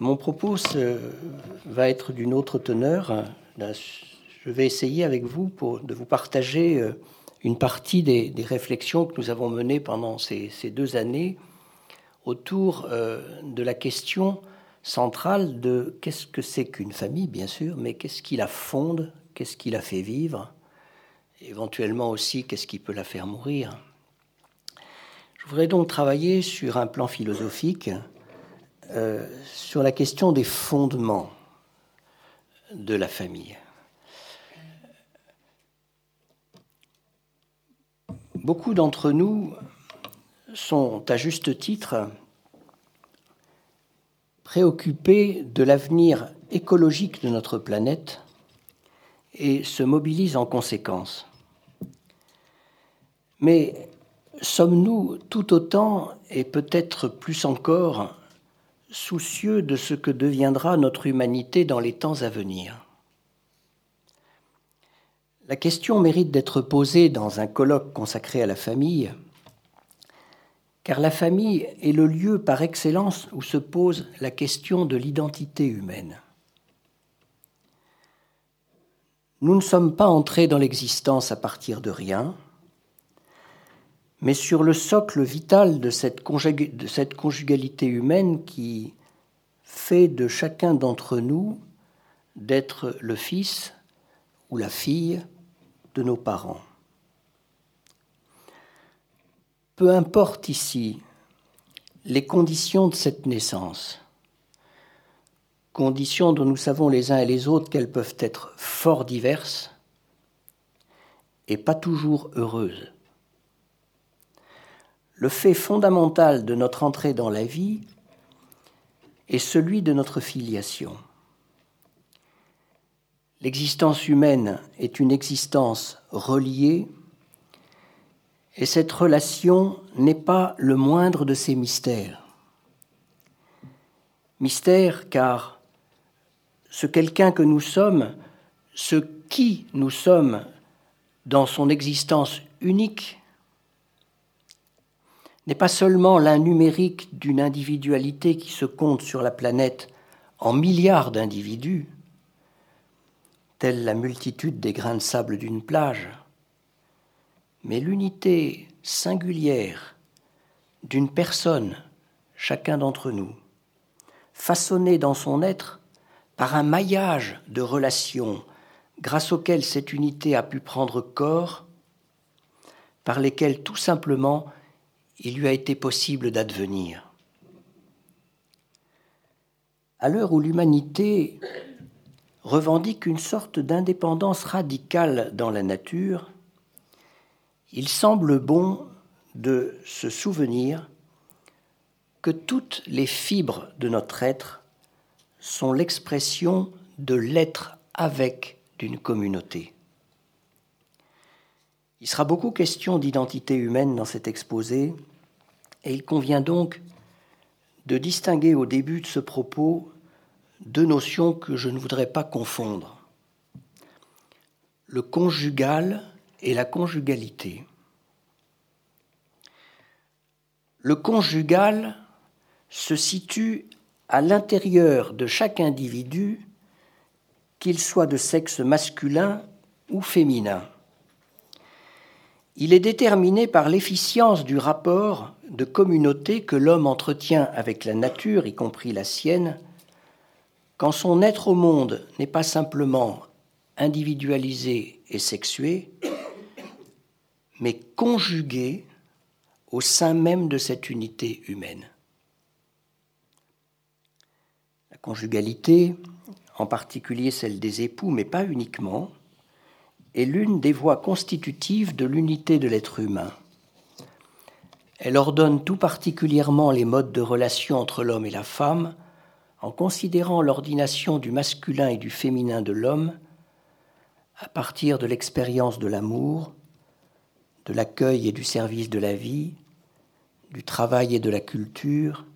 Mon propos va être d'une autre teneur. Je vais essayer avec vous de vous partager euh, une partie des, réflexions que nous avons menées pendant ces, deux années autour euh, de la question centrale de qu'est-ce que c'est qu'une famille, bien sûr, mais qu'est-ce qui la fonde, qu'est-ce qui la fait vivre, éventuellement aussi qu'est-ce qui peut la faire mourir. Je voudrais donc travailler sur un plan philosophique euh, sur la question des fondements de la famille. Beaucoup d'entre nous sont à juste titre préoccupés de l'avenir écologique de notre planète et se mobilisent en conséquence. Mais sommes-nous tout autant et peut-être plus encore soucieux de ce que deviendra notre humanité dans les temps à venir. La question mérite d'être posée dans un colloque consacré à la famille, car la famille est le lieu par excellence où se pose la question de l'identité humaine. Nous ne sommes pas entrés dans l'existence à partir de rien, mais sur le socle vital de cette, conjugalité humaine qui fait de chacun d'entre nous d'être le fils ou la fille de nos parents. Peu importe ici les conditions de cette naissance, conditions dont nous savons les uns et les autres qu'elles peuvent être fort diverses et pas toujours heureuses le fait fondamental de notre entrée dans la vie est celui de notre filiation. L'existence humaine est une existence reliée et cette relation n'est pas le moindre de ses mystères. Mystère car ce quelqu'un que nous sommes, ce qui nous sommes dans son existence unique, n'est pas seulement l'un numérique d'une individualité qui se compte sur la planète en milliards d'individus, telle la multitude des grains de sable d'une plage, mais l'unité singulière d'une personne, chacun d'entre nous, façonnée dans son être par un maillage de relations grâce auxquelles cette unité a pu prendre corps, par lesquelles tout simplement il lui a été possible d'advenir. À l'heure où l'humanité revendique une sorte d'indépendance radicale dans la nature, il semble bon de se souvenir que toutes les fibres de notre être sont l'expression de l'être avec d'une communauté. Il sera beaucoup question d'identité humaine dans cet exposé, et il convient donc de distinguer au début de ce propos deux notions que je ne voudrais pas confondre. Le conjugal et la conjugalité. Le conjugal se situe à l'intérieur de chaque individu, qu'il soit de sexe masculin ou féminin. Il est déterminé par l'efficience du rapport de communauté que l'homme entretient avec la nature, y compris la sienne, quand son être au monde n'est pas simplement individualisé et sexué, mais conjugué au sein même de cette unité humaine. La conjugalité, en particulier celle des époux, mais pas uniquement, est l'une des voies constitutives de l'unité de l'être humain. Elle ordonne tout particulièrement les modes de relation entre l'homme et la femme, en considérant l'ordination du masculin et du féminin de l'homme à partir de l'expérience de l'amour, de l'accueil et du service de la vie, du travail et de la culture,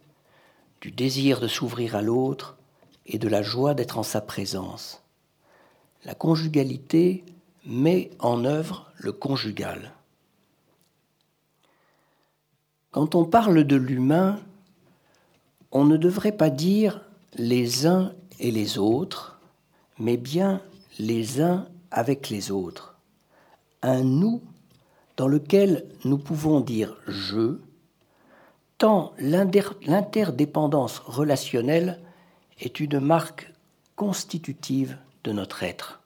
du désir de s'ouvrir à l'autre et de la joie d'être en sa présence. La conjugalité met en œuvre le conjugal. Quand on parle de l'humain, on ne devrait pas dire les uns et les autres, mais bien les uns avec les autres. Un nous dans lequel nous pouvons dire je, tant l'interdépendance relationnelle est une marque constitutive de notre être.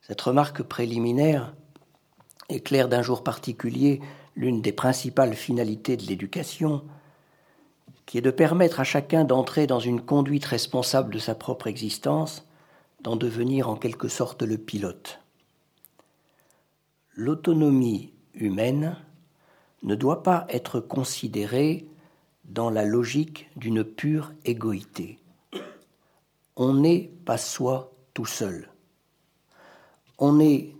Cette remarque préliminaire éclaire d'un jour particulier l'une des principales finalités de l'éducation, qui est de permettre à chacun d'entrer dans une conduite responsable de sa propre existence, d'en devenir en quelque sorte le pilote. L'autonomie humaine ne doit pas être considérée dans la logique d'une pure égoïté. On n'est pas soi tout seul. On est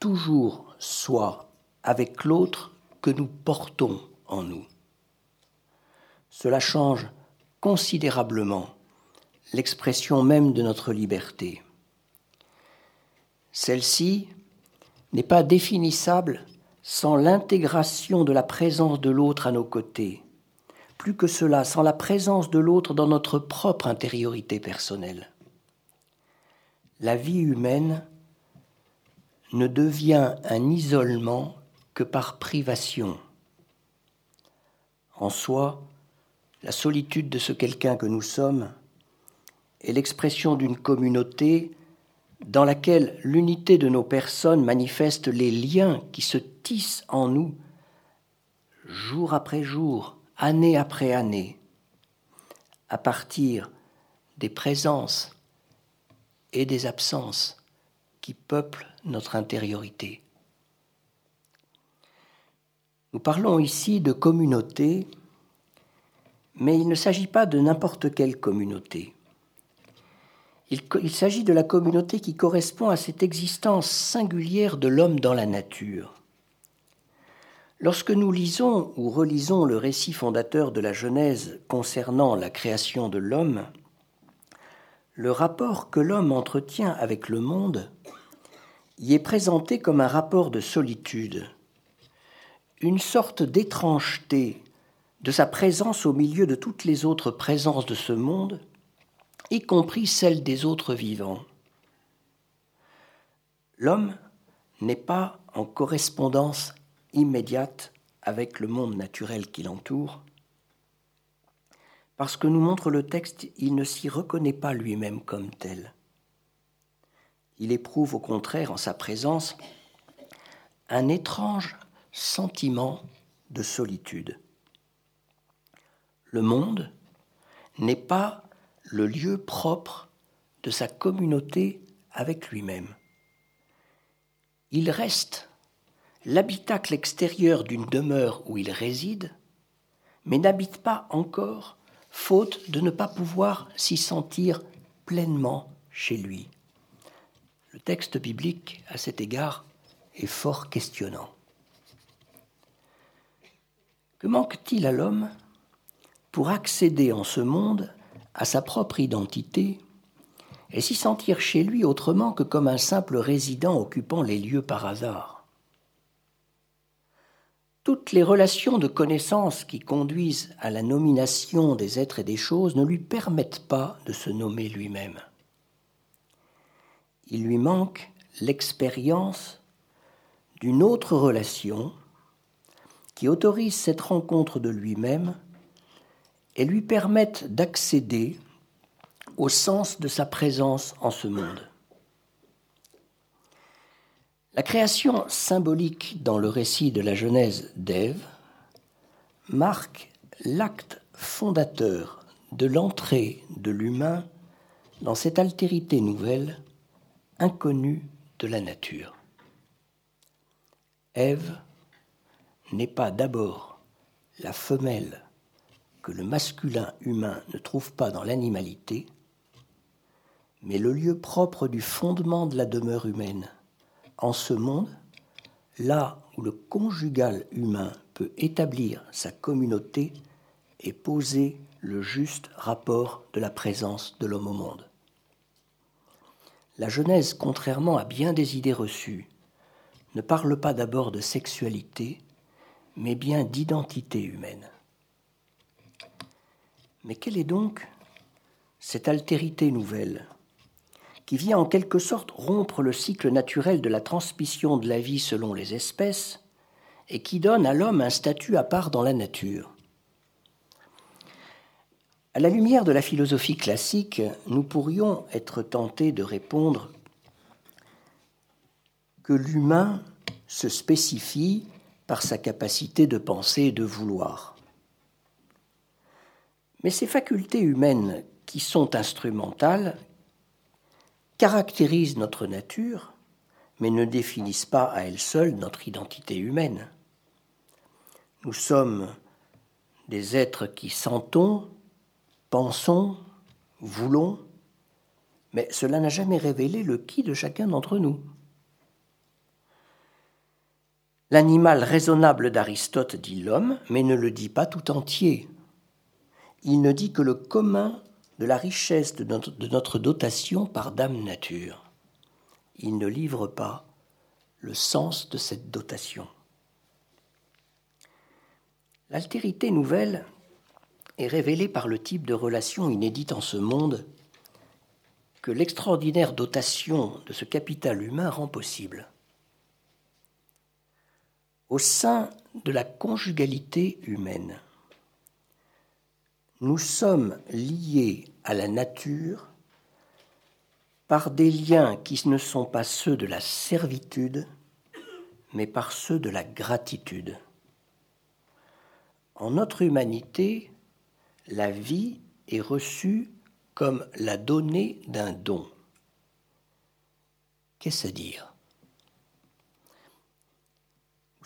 toujours soi avec l'autre que nous portons en nous. Cela change considérablement l'expression même de notre liberté. Celle-ci n'est pas définissable sans l'intégration de la présence de l'autre à nos côtés. Plus que cela, sans la présence de l'autre dans notre propre intériorité personnelle. La vie humaine ne devient un isolement par privation. En soi, la solitude de ce quelqu'un que nous sommes est l'expression d'une communauté dans laquelle l'unité de nos personnes manifeste les liens qui se tissent en nous jour après jour, année après année, à partir des présences et des absences qui peuplent notre intériorité. Nous parlons ici de communauté, mais il ne s'agit pas de n'importe quelle communauté. Il, s'agit de la communauté qui correspond à cette existence singulière de l'homme dans la nature. Lorsque nous lisons ou relisons le récit fondateur de la Genèse concernant la création de l'homme, le rapport que l'homme entretient avec le monde y est présenté comme un rapport de solitude, une sorte d'étrangeté de sa présence au milieu de toutes les autres présences de ce monde, y compris celles des autres vivants. L'homme n'est pas en correspondance immédiate avec le monde naturel qui l'entoure. Parce que nous montre le texte, il ne s'y reconnaît pas lui-même comme tel. Il éprouve au contraire en sa présence un étrange sentiment de solitude. Le monde n'est pas le lieu propre de sa communauté avec lui-même. Il reste l'habitacle extérieur d'une demeure où il réside, mais n'habite pas encore, faute de ne pas pouvoir s'y sentir pleinement chez lui. Le texte biblique, à cet égard, est fort questionnant. Que manque-t-il à l'homme pour accéder en ce monde à sa propre identité et s'y sentir chez lui autrement que comme un simple résident occupant les lieux par hasard? Toutes les relations de connaissance qui conduisent à la nomination des êtres et des choses ne lui permettent pas de se nommer lui-même. Il lui manque l'expérience d'une autre relation qui autorise cette rencontre de lui-même et lui permettent d'accéder au sens de sa présence en ce monde. La création symbolique dans le récit de la Genèse d'Ève marque l'acte fondateur de l'entrée de l'humain dans cette altérité nouvelle, inconnue de la nature. Ève n'est pas d'abord la femelle que le masculin humain ne trouve pas dans l'animalité, mais le lieu propre du fondement de la demeure humaine. En ce monde, là où le conjugal humain peut établir sa communauté et poser le juste rapport de la présence de l'homme au monde. La Genèse, contrairement à bien des idées reçues, ne parle pas d'abord de sexualité, mais bien d'identité humaine. Mais quelle est donc cette altérité nouvelle qui vient en quelque sorte rompre le cycle naturel de la transmission de la vie selon les espèces et qui donne à l'homme un statut à part dans la nature? À la lumière de la philosophie classique, nous pourrions être tentés de répondre que l'humain se spécifie par sa capacité de penser et de vouloir. Mais ces facultés humaines qui sont instrumentales caractérisent notre nature, mais ne définissent pas à elles seules notre identité humaine. Nous sommes des êtres qui sentons, pensons, voulons, mais cela n'a jamais révélé le qui de chacun d'entre nous. L'animal raisonnable d'Aristote dit l'homme, mais ne le dit pas tout entier. Il ne dit que le commun de la richesse de notre, dotation par dame nature. Il ne livre pas le sens de cette dotation. L'altérité nouvelle est révélée par le type de relation inédite en ce monde que l'extraordinaire dotation de ce capital humain rend possible au sein de la conjugalité humaine. Nous sommes liés à la nature par des liens qui ne sont pas ceux de la servitude, mais par ceux de la gratitude. En notre humanité, la vie est reçue comme la donnée d'un don. Qu'est-ce à dire?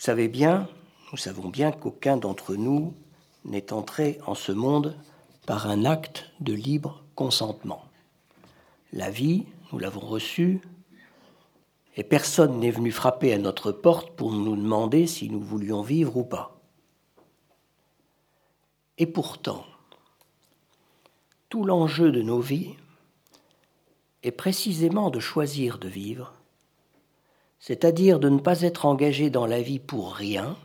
Savez bien, nous savons bien qu'aucun d'entre nous n'est entré en ce monde par un acte de libre consentement. La vie, nous l'avons reçue, et personne n'est venu frapper à notre porte pour nous demander si nous voulions vivre ou pas. Et pourtant, tout l'enjeu de nos vies est précisément de choisir de vivre c'est-à-dire de ne pas être engagé dans la vie pour rien,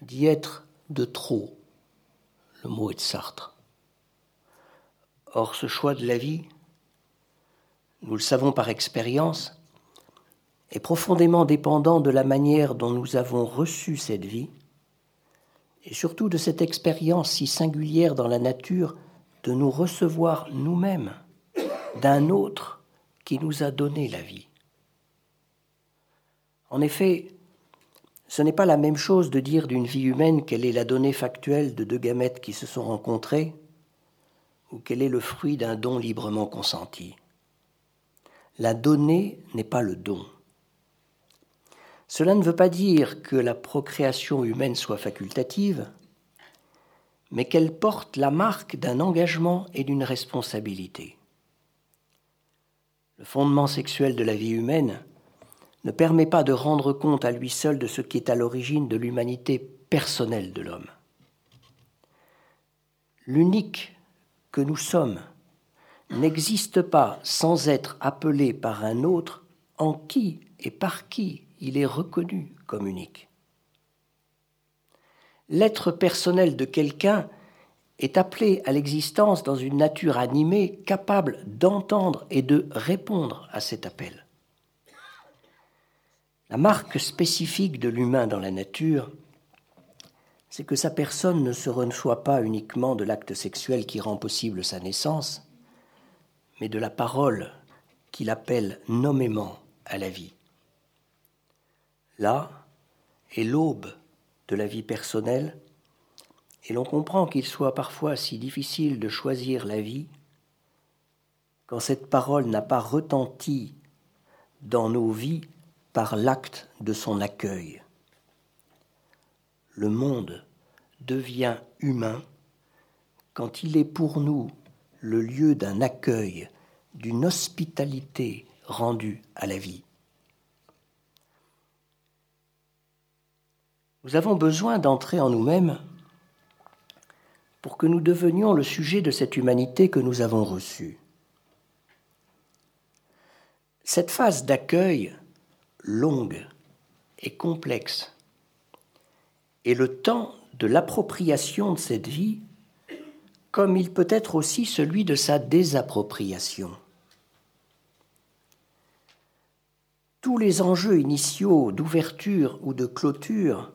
d'y être de trop. Le mot est de Sartre. Or, ce choix de la vie, nous le savons par expérience, est profondément dépendant de la manière dont nous avons reçu cette vie, et surtout de cette expérience si singulière dans la nature de nous recevoir nous-mêmes d'un autre qui nous a donné la vie. En effet, ce n'est pas la même chose de dire d'une vie humaine qu'elle est la donnée factuelle de deux gamètes qui se sont rencontrées ou qu'elle est le fruit d'un don librement consenti. La donnée n'est pas le don. Cela ne veut pas dire que la procréation humaine soit facultative, mais qu'elle porte la marque d'un engagement et d'une responsabilité. Le fondement sexuel de la vie humaine ne permet pas de rendre compte à lui seul de ce qui est à l'origine de l'humanité personnelle de l'homme. L'unique que nous sommes n'existe pas sans être appelé par un autre en qui et par qui il est reconnu comme unique. L'être personnel de quelqu'un est appelé à l'existence dans une nature animée capable d'entendre et de répondre à cet appel. La marque spécifique de l'humain dans la nature, c'est que sa personne ne se reçoit pas uniquement de l'acte sexuel qui rend possible sa naissance, mais de la parole qu'il appelle nommément à la vie. Là est l'aube de la vie personnelle, et l'on comprend qu'il soit parfois si difficile de choisir la vie quand cette parole n'a pas retenti dans nos vies par l'acte de son accueil. Le monde devient humain quand il est pour nous le lieu d'un accueil, d'une hospitalité rendue à la vie. Nous avons besoin d'entrer en nous-mêmes pour que nous devenions le sujet de cette humanité que nous avons reçue. Cette phase d'accueil longue et complexe. Et le temps de l'appropriation de cette vie comme il peut être aussi celui de sa désappropriation. Tous les enjeux initiaux d'ouverture ou de clôture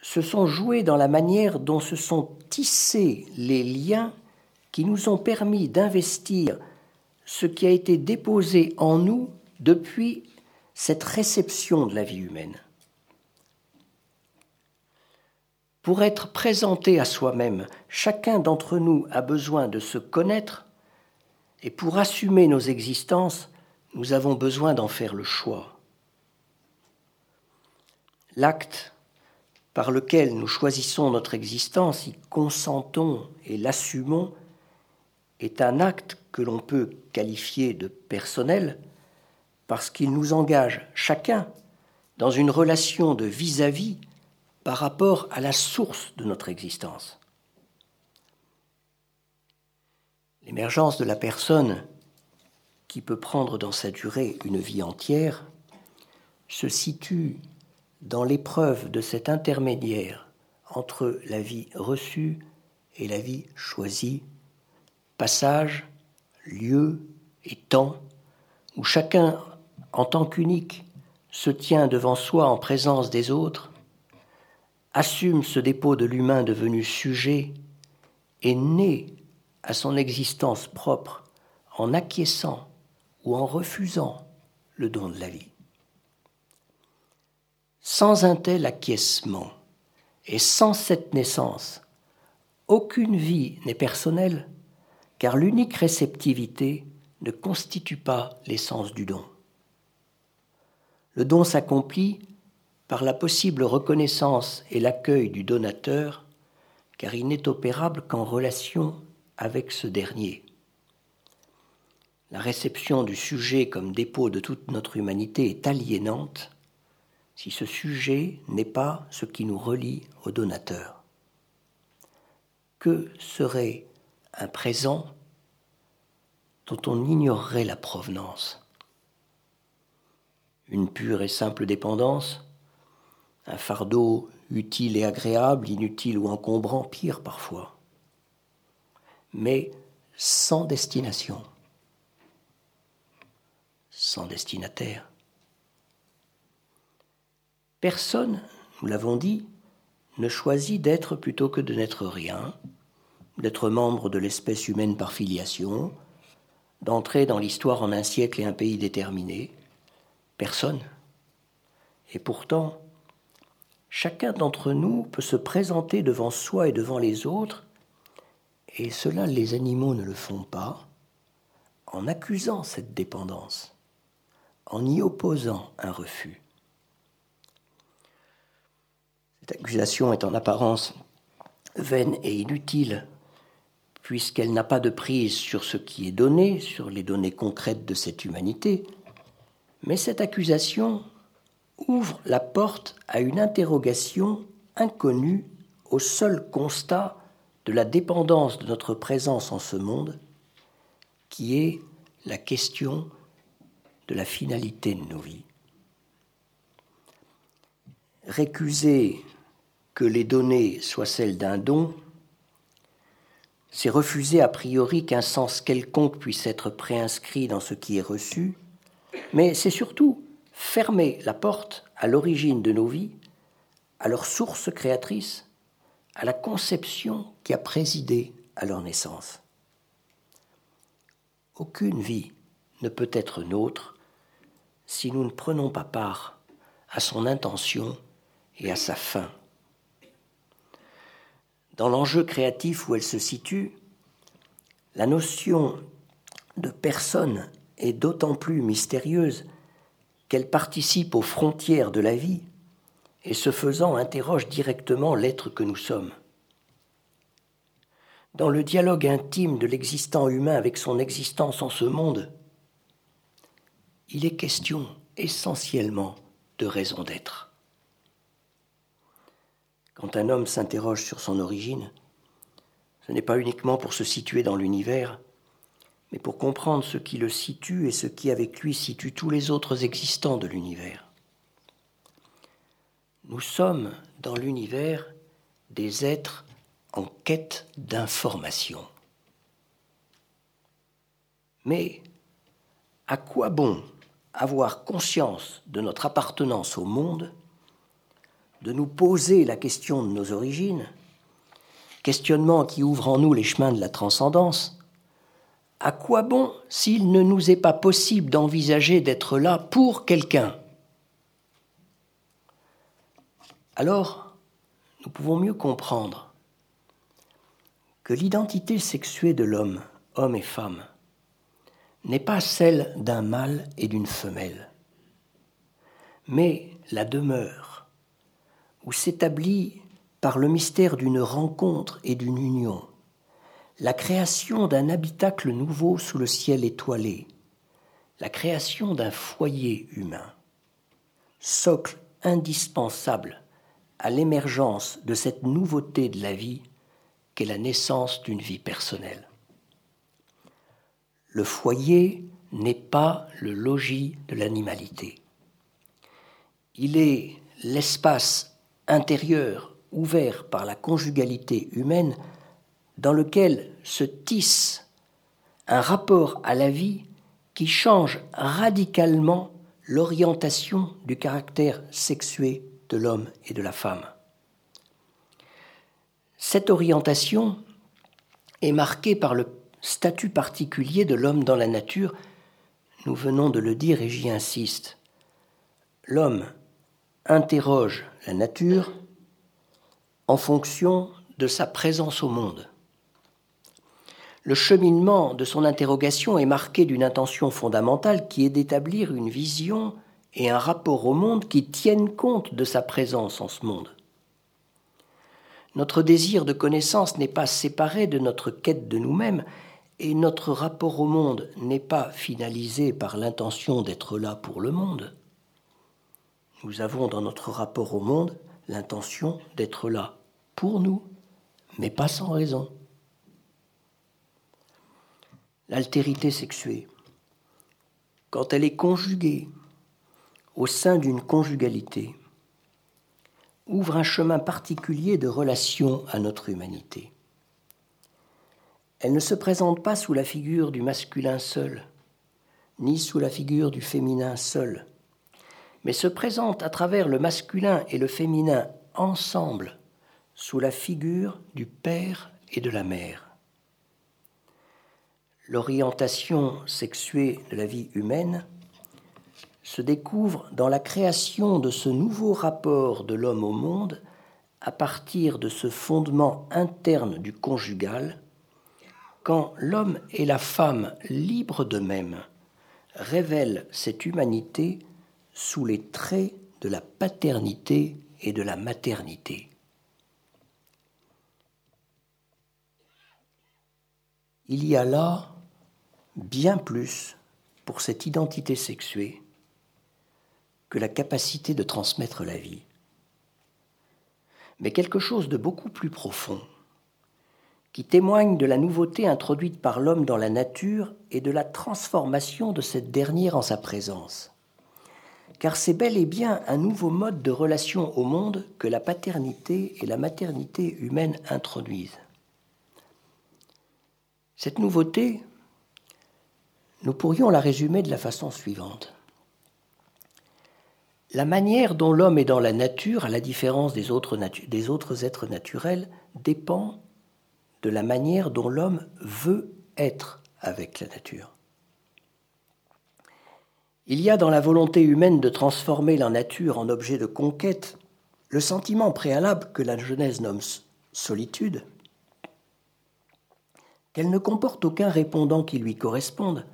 se sont joués dans la manière dont se sont tissés les liens qui nous ont permis d'investir ce qui a été déposé en nous depuis cette réception de la vie humaine. Pour être présenté à soi-même, chacun d'entre nous a besoin de se connaître et pour assumer nos existences, nous avons besoin d'en faire le choix. L'acte par lequel nous choisissons notre existence, y consentons et l'assumons, est un acte que l'on peut qualifier de personnel parce qu'il nous engage chacun dans une relation de vis-à-vis par rapport à la source de notre existence. L'émergence de la personne qui peut prendre dans sa durée une vie entière se situe dans l'épreuve de cet intermédiaire entre la vie reçue et la vie choisie, passage, lieu et temps, où chacun, en tant qu'unique, se tient devant soi en présence des autres, assume ce dépôt de l'humain devenu sujet et naît à son existence propre en acquiesçant ou en refusant le don de la vie. Sans un tel acquiescement et sans cette naissance, aucune vie n'est personnelle, car l'unique réceptivité ne constitue pas l'essence du don. Le don s'accomplit par la possible reconnaissance et l'accueil du donateur, car il n'est opérable qu'en relation avec ce dernier. La réception du sujet comme dépôt de toute notre humanité est aliénante si ce sujet n'est pas ce qui nous relie au donateur. Que serait un présent dont on ignorerait la provenance? Une pure et simple dépendance Un fardeau utile et agréable, inutile ou encombrant, pire parfois Mais sans destination, sans destinataire Personne, nous l'avons dit, ne choisit d'être plutôt que de n'être rien, d'être membre de l'espèce humaine par filiation, d'entrer dans l'histoire en un siècle et un pays déterminé. Personne. Et pourtant, chacun d'entre nous peut se présenter devant soi et devant les autres, et cela les animaux ne le font pas, en accusant cette dépendance, en y opposant un refus. Cette accusation est en apparence vaine et inutile, puisqu'elle n'a pas de prise sur ce qui est donné, sur les données concrètes de cette humanité, mais cette accusation ouvre la porte à une interrogation inconnue au seul constat de la dépendance de notre présence en ce monde, qui est la question de la finalité de nos vies. Récuser que les données soient celles d'un don, c'est refuser a priori qu'un sens quelconque puisse être préinscrit dans ce qui est reçu, mais c'est surtout fermer la porte à l'origine de nos vies, à leur source créatrice, à la conception qui a présidé à leur naissance. Aucune vie ne peut être nôtre si nous ne prenons pas part à son intention et à sa fin dans l'enjeu créatif où elle se situe, la notion de personne est d'autant plus mystérieuse qu'elle participe aux frontières de la vie et ce faisant interroge directement l'être que nous sommes. Dans le dialogue intime de l'existant humain avec son existence en ce monde, il est question essentiellement de raison d'être. Quand un homme s'interroge sur son origine, ce n'est pas uniquement pour se situer dans l'univers, mais pour comprendre ce qui le situe et ce qui avec lui situe tous les autres existants de l'univers. Nous sommes dans l'univers des êtres en quête d'information. Mais à quoi bon avoir conscience de notre appartenance au monde, de nous poser la question de nos origines, questionnement qui ouvre en nous les chemins de la transcendance, à quoi bon s'il ne nous est pas possible d'envisager d'être là pour quelqu'un? Alors, nous pouvons mieux comprendre que l'identité sexuée de l'homme, homme et femme, n'est pas celle d'un mâle et d'une femelle, mais la demeure où s'établit par le mystère d'une rencontre et d'une union, la création d'un habitacle nouveau sous le ciel étoilé, la création d'un foyer humain, socle indispensable à l'émergence de cette nouveauté de la vie qu'est la naissance d'une vie personnelle. Le foyer n'est pas le logis de l'animalité. Il est l'espace intérieur ouvert par la conjugalité humaine dans lequel se tisse un rapport à la vie qui change radicalement l'orientation du caractère sexué de l'homme et de la femme. Cette orientation est marquée par le statut particulier de l'homme dans la nature, nous venons de le dire et j'y insiste. L'homme interroge la nature en fonction de sa présence au monde. Le cheminement de son interrogation est marqué d'une intention fondamentale qui est d'établir une vision et un rapport au monde qui tiennent compte de sa présence en ce monde. Notre désir de connaissance n'est pas séparé de notre quête de nous-mêmes, et notre rapport au monde n'est pas finalisé par l'intention d'être là pour le monde. Nous avons dans notre rapport au monde l'intention d'être là pour nous, mais pas sans raison. L'altérité sexuée, quand elle est conjuguée au sein d'une conjugalité, ouvre un chemin particulier de relation à notre humanité. Elle ne se présente pas sous la figure du masculin seul, ni sous la figure du féminin seul, mais se présente à travers le masculin et le féminin ensemble, sous la figure du père et de la mère. L'orientation sexuée de la vie humaine se découvre dans la création de ce nouveau rapport de l'homme au monde à partir de ce fondement interne du conjugal quand l'homme et la femme libres d'eux-mêmes révèlent cette humanité sous les traits de la paternité et de la maternité. Il y a là bien plus pour cette identité sexuée que la capacité de transmettre la vie, mais quelque chose de beaucoup plus profond qui témoigne de la nouveauté introduite par l'homme dans la nature et de la transformation de cette dernière en sa présence. Car c'est bel et bien un nouveau mode de relation au monde que la paternité et la maternité humaine introduisent. Cette nouveauté, nous pourrions la résumer de la façon suivante. La manière dont l'homme est dans la nature, à la différence des autres, êtres naturels, dépend de la manière dont l'homme veut être avec la nature. Il y a dans la volonté humaine de transformer la nature en objet de conquête le sentiment préalable que la Genèse nomme solitude, qu'elle ne comporte aucun répondant qui lui corresponde,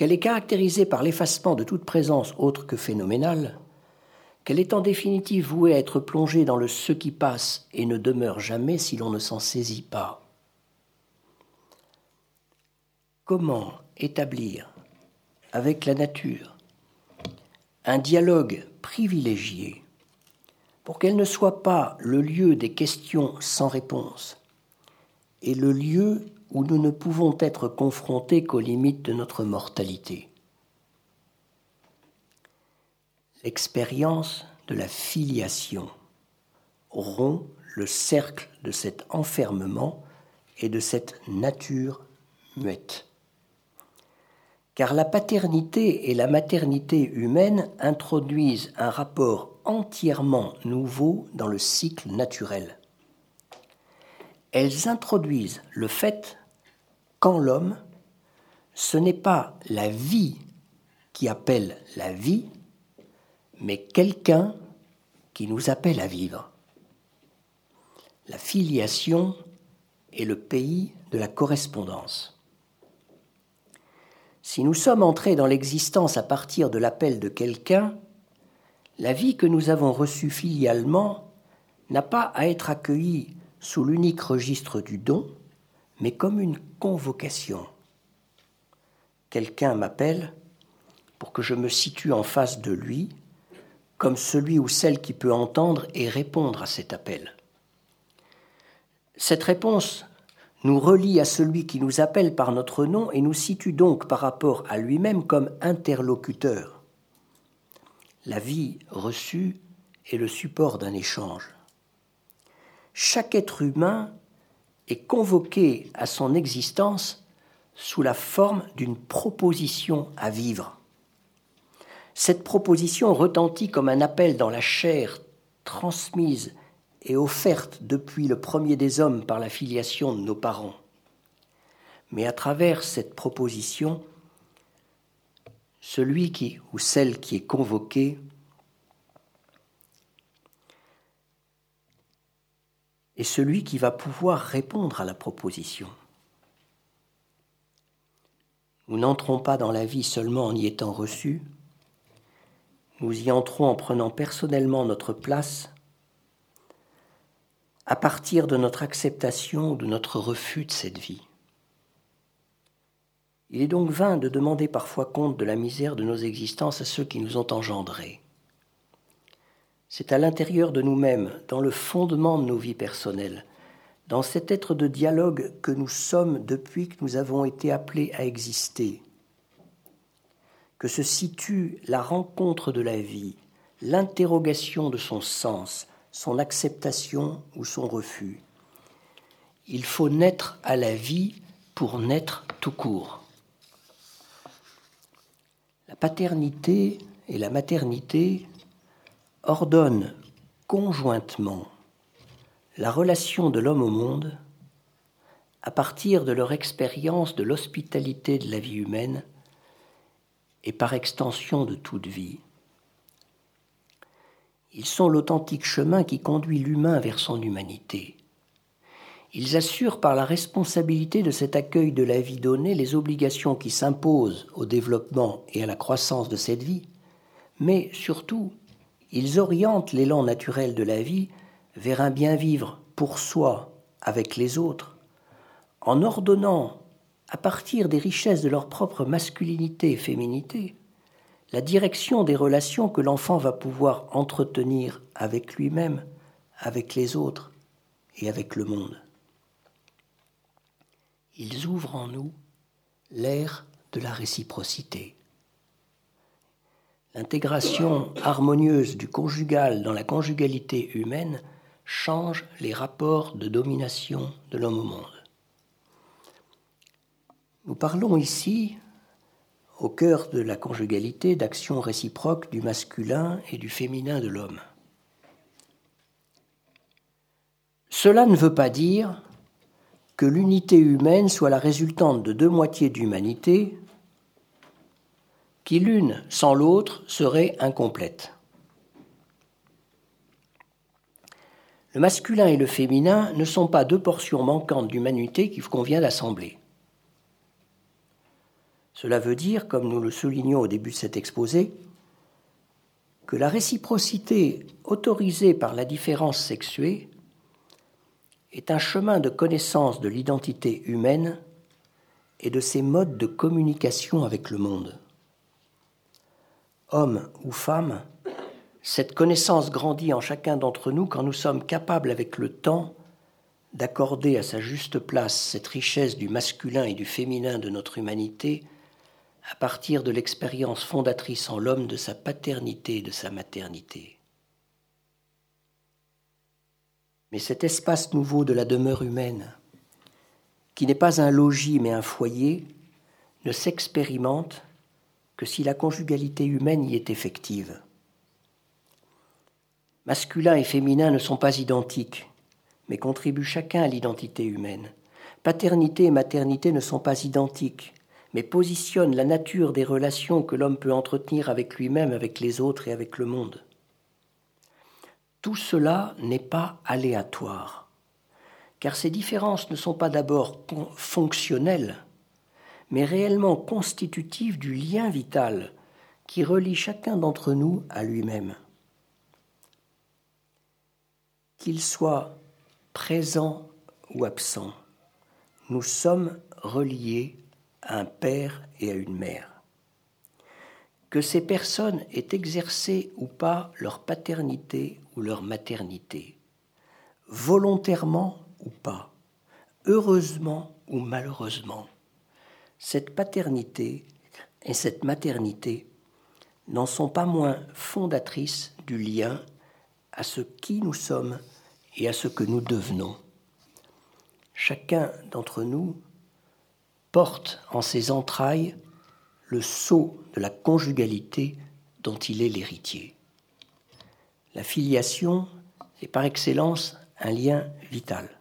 qu'elle est caractérisée par l'effacement de toute présence autre que phénoménale, qu'elle est en définitive vouée à être plongée dans le ce qui passe et ne demeure jamais si l'on ne s'en saisit pas. Comment établir avec la nature un dialogue privilégié pour qu'elle ne soit pas le lieu des questions sans réponse et le lieu où nous ne pouvons être confrontés qu'aux limites de notre mortalité l'expérience de la filiation rompt le cercle de cet enfermement et de cette nature muette. Car la paternité et la maternité humaine introduisent un rapport entièrement nouveau dans le cycle naturel. Elles introduisent le fait qu'en l'homme, ce n'est pas la vie qui appelle la vie, mais quelqu'un qui nous appelle à vivre. La filiation est le pays de la correspondance. Si nous sommes entrés dans l'existence à partir de l'appel de quelqu'un, la vie que nous avons reçue filialement n'a pas à être accueillie sous l'unique registre du don, mais comme une convocation. Quelqu'un m'appelle pour que je me situe en face de lui, comme celui ou celle qui peut entendre et répondre à cet appel. Cette réponse nous relie à celui qui nous appelle par notre nom et nous situe donc par rapport à lui-même comme interlocuteur. La vie reçue est le support d'un échange. Chaque être humain est convoqué à son existence sous la forme d'une proposition à vivre. Cette proposition retentit comme un appel dans la chair transmise et offerte depuis le premier des hommes par la filiation de nos parents. Mais à travers cette proposition, celui qui ou celle qui est convoqué celui qui va pouvoir répondre à la proposition. Nous n'entrons pas dans la vie seulement en y étant reçus, nous y entrons en prenant personnellement notre place à partir de notre acceptation ou de notre refus de cette vie. Il est donc vain de demander parfois compte de la misère de nos existences à ceux qui nous ont engendrés. C'est à l'intérieur de nous-mêmes, dans le fondement de nos vies personnelles, dans cet être de dialogue que nous sommes depuis que nous avons été appelés à exister, que se situe la rencontre de la vie, l'interrogation de son sens, son acceptation ou son refus. Il faut naître à la vie pour naître tout court. La paternité et la maternité ordonnent conjointement la relation de l'homme au monde à partir de leur expérience de l'hospitalité de la vie humaine et par extension de toute vie. Ils sont l'authentique chemin qui conduit l'humain vers son humanité. Ils assurent par la responsabilité de cet accueil de la vie donnée les obligations qui s'imposent au développement et à la croissance de cette vie, mais surtout, ils orientent l'élan naturel de la vie vers un bien vivre pour soi, avec les autres, en ordonnant, à partir des richesses de leur propre masculinité et féminité, la direction des relations que l'enfant va pouvoir entretenir avec lui-même, avec les autres et avec le monde. Ils ouvrent en nous l'ère de la réciprocité. L'intégration harmonieuse du conjugal dans la conjugalité humaine change les rapports de domination de l'homme au monde. Nous parlons ici au cœur de la conjugalité d'actions réciproques du masculin et du féminin de l'homme. Cela ne veut pas dire que l'unité humaine soit la résultante de deux moitiés d'humanité qui l'une sans l'autre serait incomplète. Le masculin et le féminin ne sont pas deux portions manquantes d'humanité qu'il convient d'assembler. Cela veut dire, comme nous le soulignons au début de cet exposé, que la réciprocité autorisée par la différence sexuée est un chemin de connaissance de l'identité humaine et de ses modes de communication avec le monde. Homme ou femme, cette connaissance grandit en chacun d'entre nous quand nous sommes capables avec le temps d'accorder à sa juste place cette richesse du masculin et du féminin de notre humanité à partir de l'expérience fondatrice en l'homme de sa paternité et de sa maternité. Mais cet espace nouveau de la demeure humaine, qui n'est pas un logis mais un foyer, ne s'expérimente que si la conjugalité humaine y est effective. Masculin et féminin ne sont pas identiques, mais contribuent chacun à l'identité humaine. Paternité et maternité ne sont pas identiques, mais positionnent la nature des relations que l'homme peut entretenir avec lui-même, avec les autres et avec le monde. Tout cela n'est pas aléatoire, car ces différences ne sont pas d'abord fonctionnelles, mais réellement constitutives du lien vital qui relie chacun d'entre nous à lui-même. Qu'il soit présent ou absent, nous sommes reliés à un père et à une mère. Que ces personnes aient exercé ou pas leur paternité ou leur maternité, volontairement ou pas, heureusement ou malheureusement, cette paternité et cette maternité n'en sont pas moins fondatrices du lien à ce qui nous sommes et à ce que nous devenons. Chacun d'entre nous porte en ses entrailles le sceau de la conjugalité dont il est l'héritier. La filiation est par excellence un lien vital.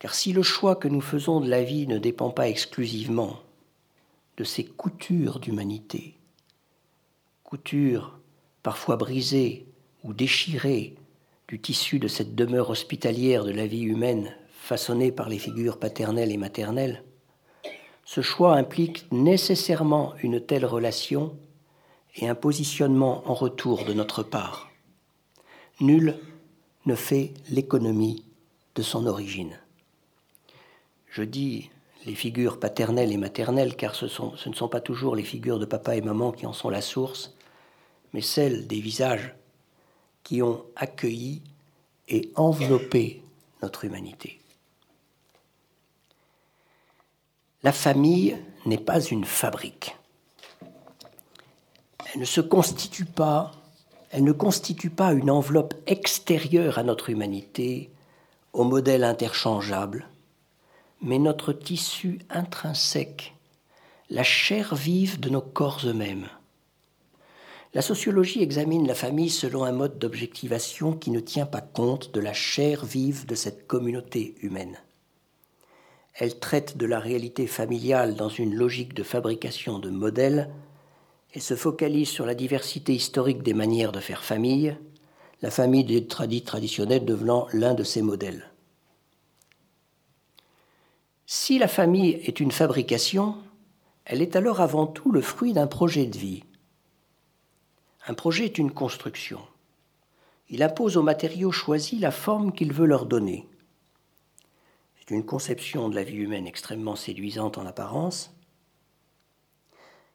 Car si le choix que nous faisons de la vie ne dépend pas exclusivement de ces coutures d'humanité, coutures parfois brisées ou déchirées du tissu de cette demeure hospitalière de la vie humaine façonnée par les figures paternelles et maternelles, ce choix implique nécessairement une telle relation et un positionnement en retour de notre part. Nul ne fait l'économie de son origine. Je dis les figures paternelles et maternelles car ce, ne sont pas toujours les figures de papa et maman qui en sont la source, mais celles des visages qui ont accueilli et enveloppé notre humanité. La famille n'est pas une fabrique. Elle ne se constitue pas, elle ne constitue pas une enveloppe extérieure à notre humanité, au modèle interchangeable, mais notre tissu intrinsèque, la chair vive de nos corps eux-mêmes. La sociologie examine la famille selon un mode d'objectivation qui ne tient pas compte de la chair vive de cette communauté humaine. Elle traite de la réalité familiale dans une logique de fabrication de modèles et se focalise sur la diversité historique des manières de faire famille, la famille des tradis traditionnels devenant l'un de ces modèles. Si la famille est une fabrication, elle est alors avant tout le fruit d'un projet de vie un projet est une construction. Il impose aux matériaux choisis la forme qu'il veut leur donner. C'est une conception de la vie humaine extrêmement séduisante en apparence,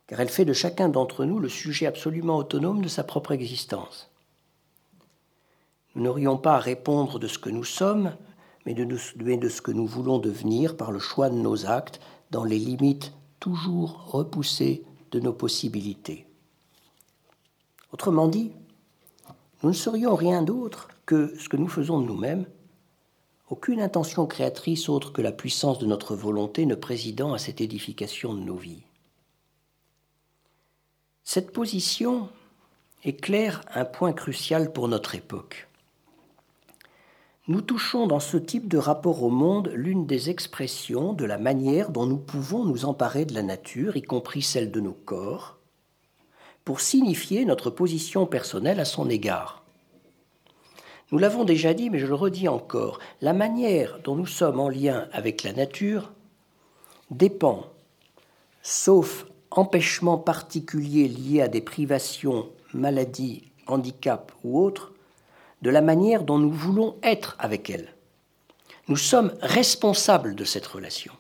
car elle fait de chacun d'entre nous le sujet absolument autonome de sa propre existence. Nous n'aurions pas à répondre de ce que nous sommes, mais de, de ce que nous voulons devenir par le choix de nos actes, dans les limites toujours repoussées de nos possibilités. Autrement dit, nous ne serions rien d'autre que ce que nous faisons de nous-mêmes, aucune intention créatrice autre que la puissance de notre volonté ne présidant à cette édification de nos vies. Cette position éclaire un point crucial pour notre époque. Nous touchons dans ce type de rapport au monde l'une des expressions de la manière dont nous pouvons nous emparer de la nature, y compris celle de nos corps, pour signifier notre position personnelle à son égard. Nous l'avons déjà dit, mais je le redis encore, la manière dont nous sommes en lien avec la nature dépend, sauf empêchement particulier lié à des privations, maladies, handicaps ou autres, de la manière dont nous voulons être avec elle. Nous sommes responsables de cette relation.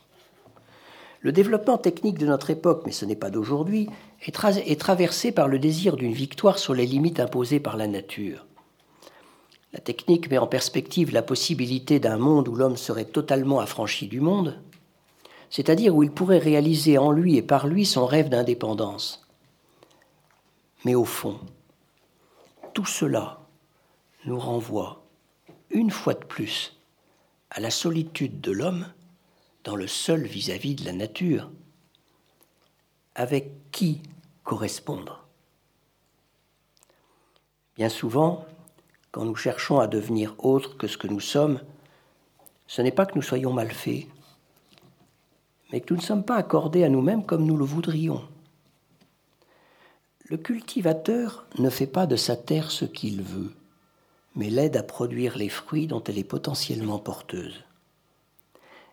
Le développement technique de notre époque, mais ce n'est pas d'aujourd'hui, est, traversé par le désir d'une victoire sur les limites imposées par la nature. La technique met en perspective la possibilité d'un monde où l'homme serait totalement affranchi du monde, c'est-à-dire où il pourrait réaliser en lui et par lui son rêve d'indépendance. Mais au fond, tout cela nous renvoie une fois de plus à la solitude de l'homme dans le seul vis-à-vis de la nature. Avec qui correspondre? Bien souvent, quand nous cherchons à devenir autre que ce que nous sommes, ce n'est pas que nous soyons mal faits, mais que nous ne sommes pas accordés à nous-mêmes comme nous le voudrions. Le cultivateur ne fait pas de sa terre ce qu'il veut, mais l'aide à produire les fruits dont elle est potentiellement porteuse.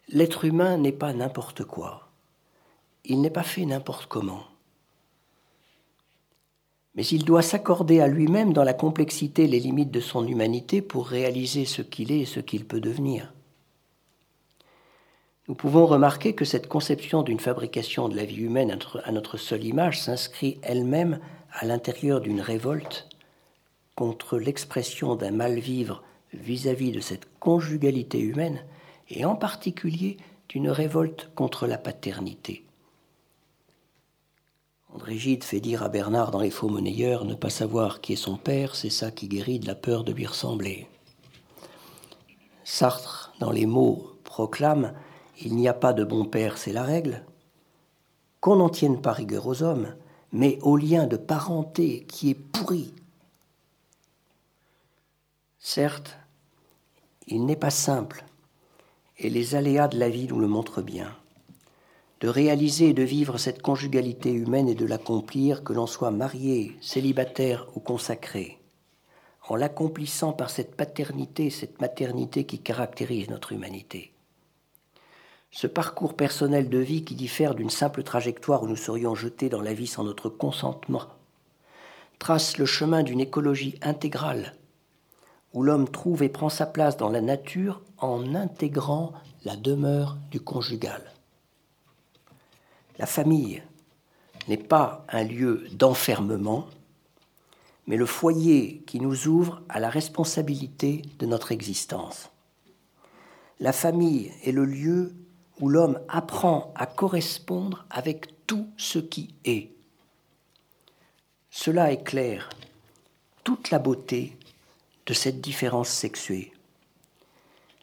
L'être humain n'est pas n'importe quoi. Il n'est pas fait n'importe comment. Mais il doit s'accorder à lui-même dans la complexité les limites de son humanité pour réaliser ce qu'il est et ce qu'il peut devenir. Nous pouvons remarquer que cette conception d'une fabrication de la vie humaine à notre seule image s'inscrit elle-même à l'intérieur d'une révolte l'expression d'un mal-vivre vis-à-vis de cette conjugalité humaine, et en particulier d'une révolte contre la paternité. André Gide fait dire à Bernard dans Les Faux Monnayeurs ne pas savoir qui est son père, c'est ça qui guérit de la peur de lui ressembler. Sartre, dans les mots, proclame Il n'y a pas de bon père, c'est la règle. Qu'on n'en tienne pas rigueur aux hommes, mais au lien de parenté qui est pourri Certes, il n'est pas simple, et les aléas de la vie nous le montrent bien, de réaliser et de vivre cette conjugalité humaine et de l'accomplir, que l'on soit marié, célibataire ou consacré, en l'accomplissant par cette paternité, cette maternité qui caractérise notre humanité. Ce parcours personnel de vie qui diffère d'une simple trajectoire où nous serions jetés dans la vie sans notre consentement, trace le chemin d'une écologie intégrale où l'homme trouve et prend sa place dans la nature en intégrant la demeure du conjugal. La famille n'est pas un lieu d'enfermement, mais le foyer qui nous ouvre à la responsabilité de notre existence. La famille est le lieu où l'homme apprend à correspondre avec tout ce qui est. Cela éclaire toute la beauté de cette différence sexuée.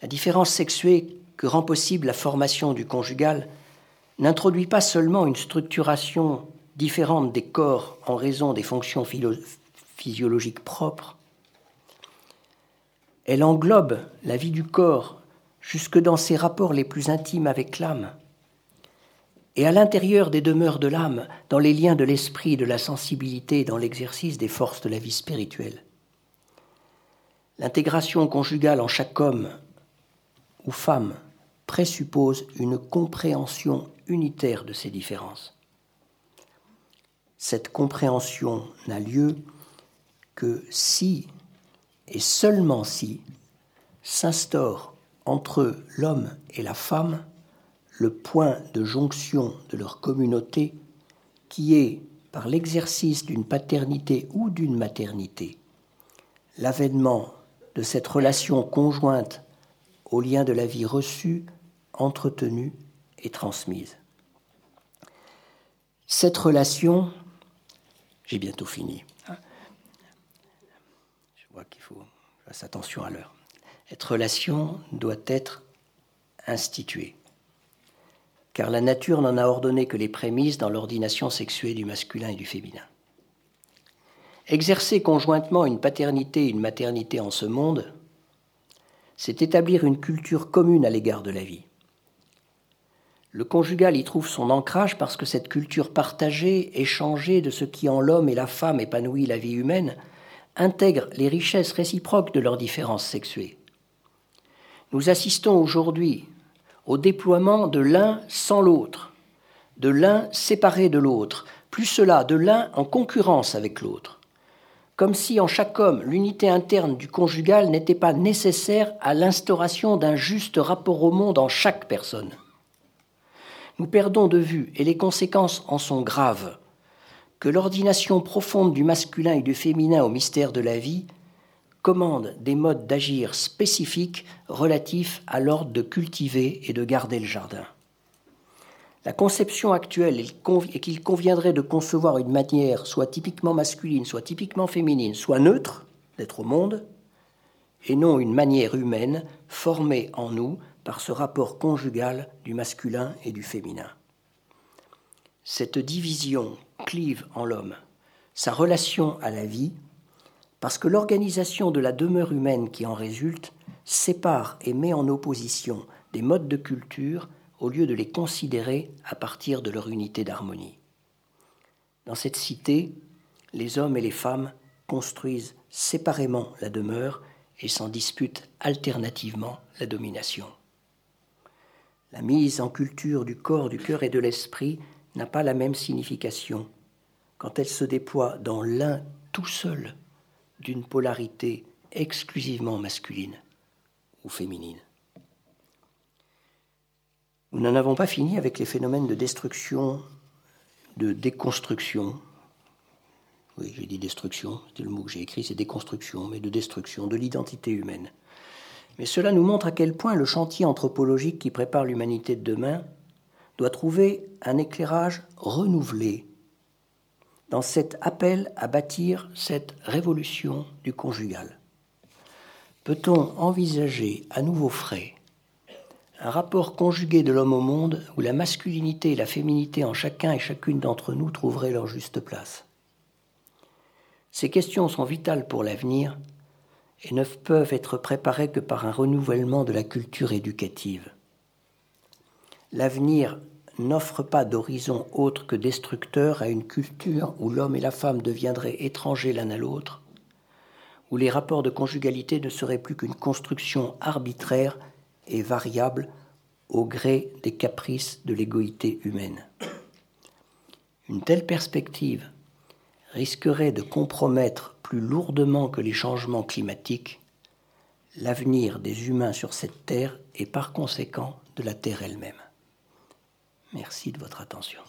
La différence sexuée que rend possible la formation du conjugal n'introduit pas seulement une structuration différente des corps en raison des fonctions physiologiques propres, elle englobe la vie du corps jusque dans ses rapports les plus intimes avec l'âme, et à l'intérieur des demeures de l'âme, dans les liens de l'esprit, de la sensibilité, dans l'exercice des forces de la vie spirituelle. L'intégration conjugale en chaque homme ou femme présuppose une compréhension unitaire de ces différences. Cette compréhension n'a lieu que si, et seulement si, s'instaure entre l'homme et la femme le point de jonction de leur communauté qui est, par l'exercice d'une paternité ou d'une maternité, l'avènement de cette relation conjointe au lien de la vie reçue, entretenue et transmise. Cette relation, j'ai bientôt fini. Je vois qu'il faut faire attention à l'heure. Cette relation doit être instituée, car la nature n'en a ordonné que les prémices dans l'ordination sexuée du masculin et du féminin. Exercer conjointement une paternité et une maternité en ce monde, c'est établir une culture commune à l'égard de la vie. Le conjugal y trouve son ancrage parce que cette culture partagée, échangée de ce qui en l'homme et la femme épanouit la vie humaine, intègre les richesses réciproques de leurs différences sexuées. Nous assistons aujourd'hui au déploiement de l'un sans l'autre, de l'un séparé de l'autre, plus cela, de l'un en concurrence avec l'autre comme si en chaque homme l'unité interne du conjugal n'était pas nécessaire à l'instauration d'un juste rapport au monde en chaque personne. Nous perdons de vue, et les conséquences en sont graves, que l'ordination profonde du masculin et du féminin au mystère de la vie commande des modes d'agir spécifiques relatifs à l'ordre de cultiver et de garder le jardin. La conception actuelle est qu'il conviendrait de concevoir une manière soit typiquement masculine, soit typiquement féminine, soit neutre d'être au monde, et non une manière humaine formée en nous par ce rapport conjugal du masculin et du féminin. Cette division clive en l'homme sa relation à la vie, parce que l'organisation de la demeure humaine qui en résulte sépare et met en opposition des modes de culture au lieu de les considérer à partir de leur unité d'harmonie. Dans cette cité, les hommes et les femmes construisent séparément la demeure et s'en disputent alternativement la domination. La mise en culture du corps, du cœur et de l'esprit n'a pas la même signification quand elle se déploie dans l'un tout seul d'une polarité exclusivement masculine ou féminine. Nous n'en avons pas fini avec les phénomènes de destruction, de déconstruction. Oui, j'ai dit destruction, c'était le mot que j'ai écrit, c'est déconstruction, mais de destruction de l'identité humaine. Mais cela nous montre à quel point le chantier anthropologique qui prépare l'humanité de demain doit trouver un éclairage renouvelé dans cet appel à bâtir cette révolution du conjugal. Peut-on envisager à nouveau frais un rapport conjugué de l'homme au monde où la masculinité et la féminité en chacun et chacune d'entre nous trouveraient leur juste place Ces questions sont vitales pour l'avenir et ne peuvent être préparées que par un renouvellement de la culture éducative. L'avenir n'offre pas d'horizon autre que destructeur à une culture où l'homme et la femme deviendraient étrangers l'un à l'autre, où les rapports de conjugalité ne seraient plus qu'une construction arbitraire et variable au gré des caprices de l'égoïté humaine. Une telle perspective risquerait de compromettre plus lourdement que les changements climatiques l'avenir des humains sur cette terre et par conséquent de la terre elle-même. Merci de votre attention.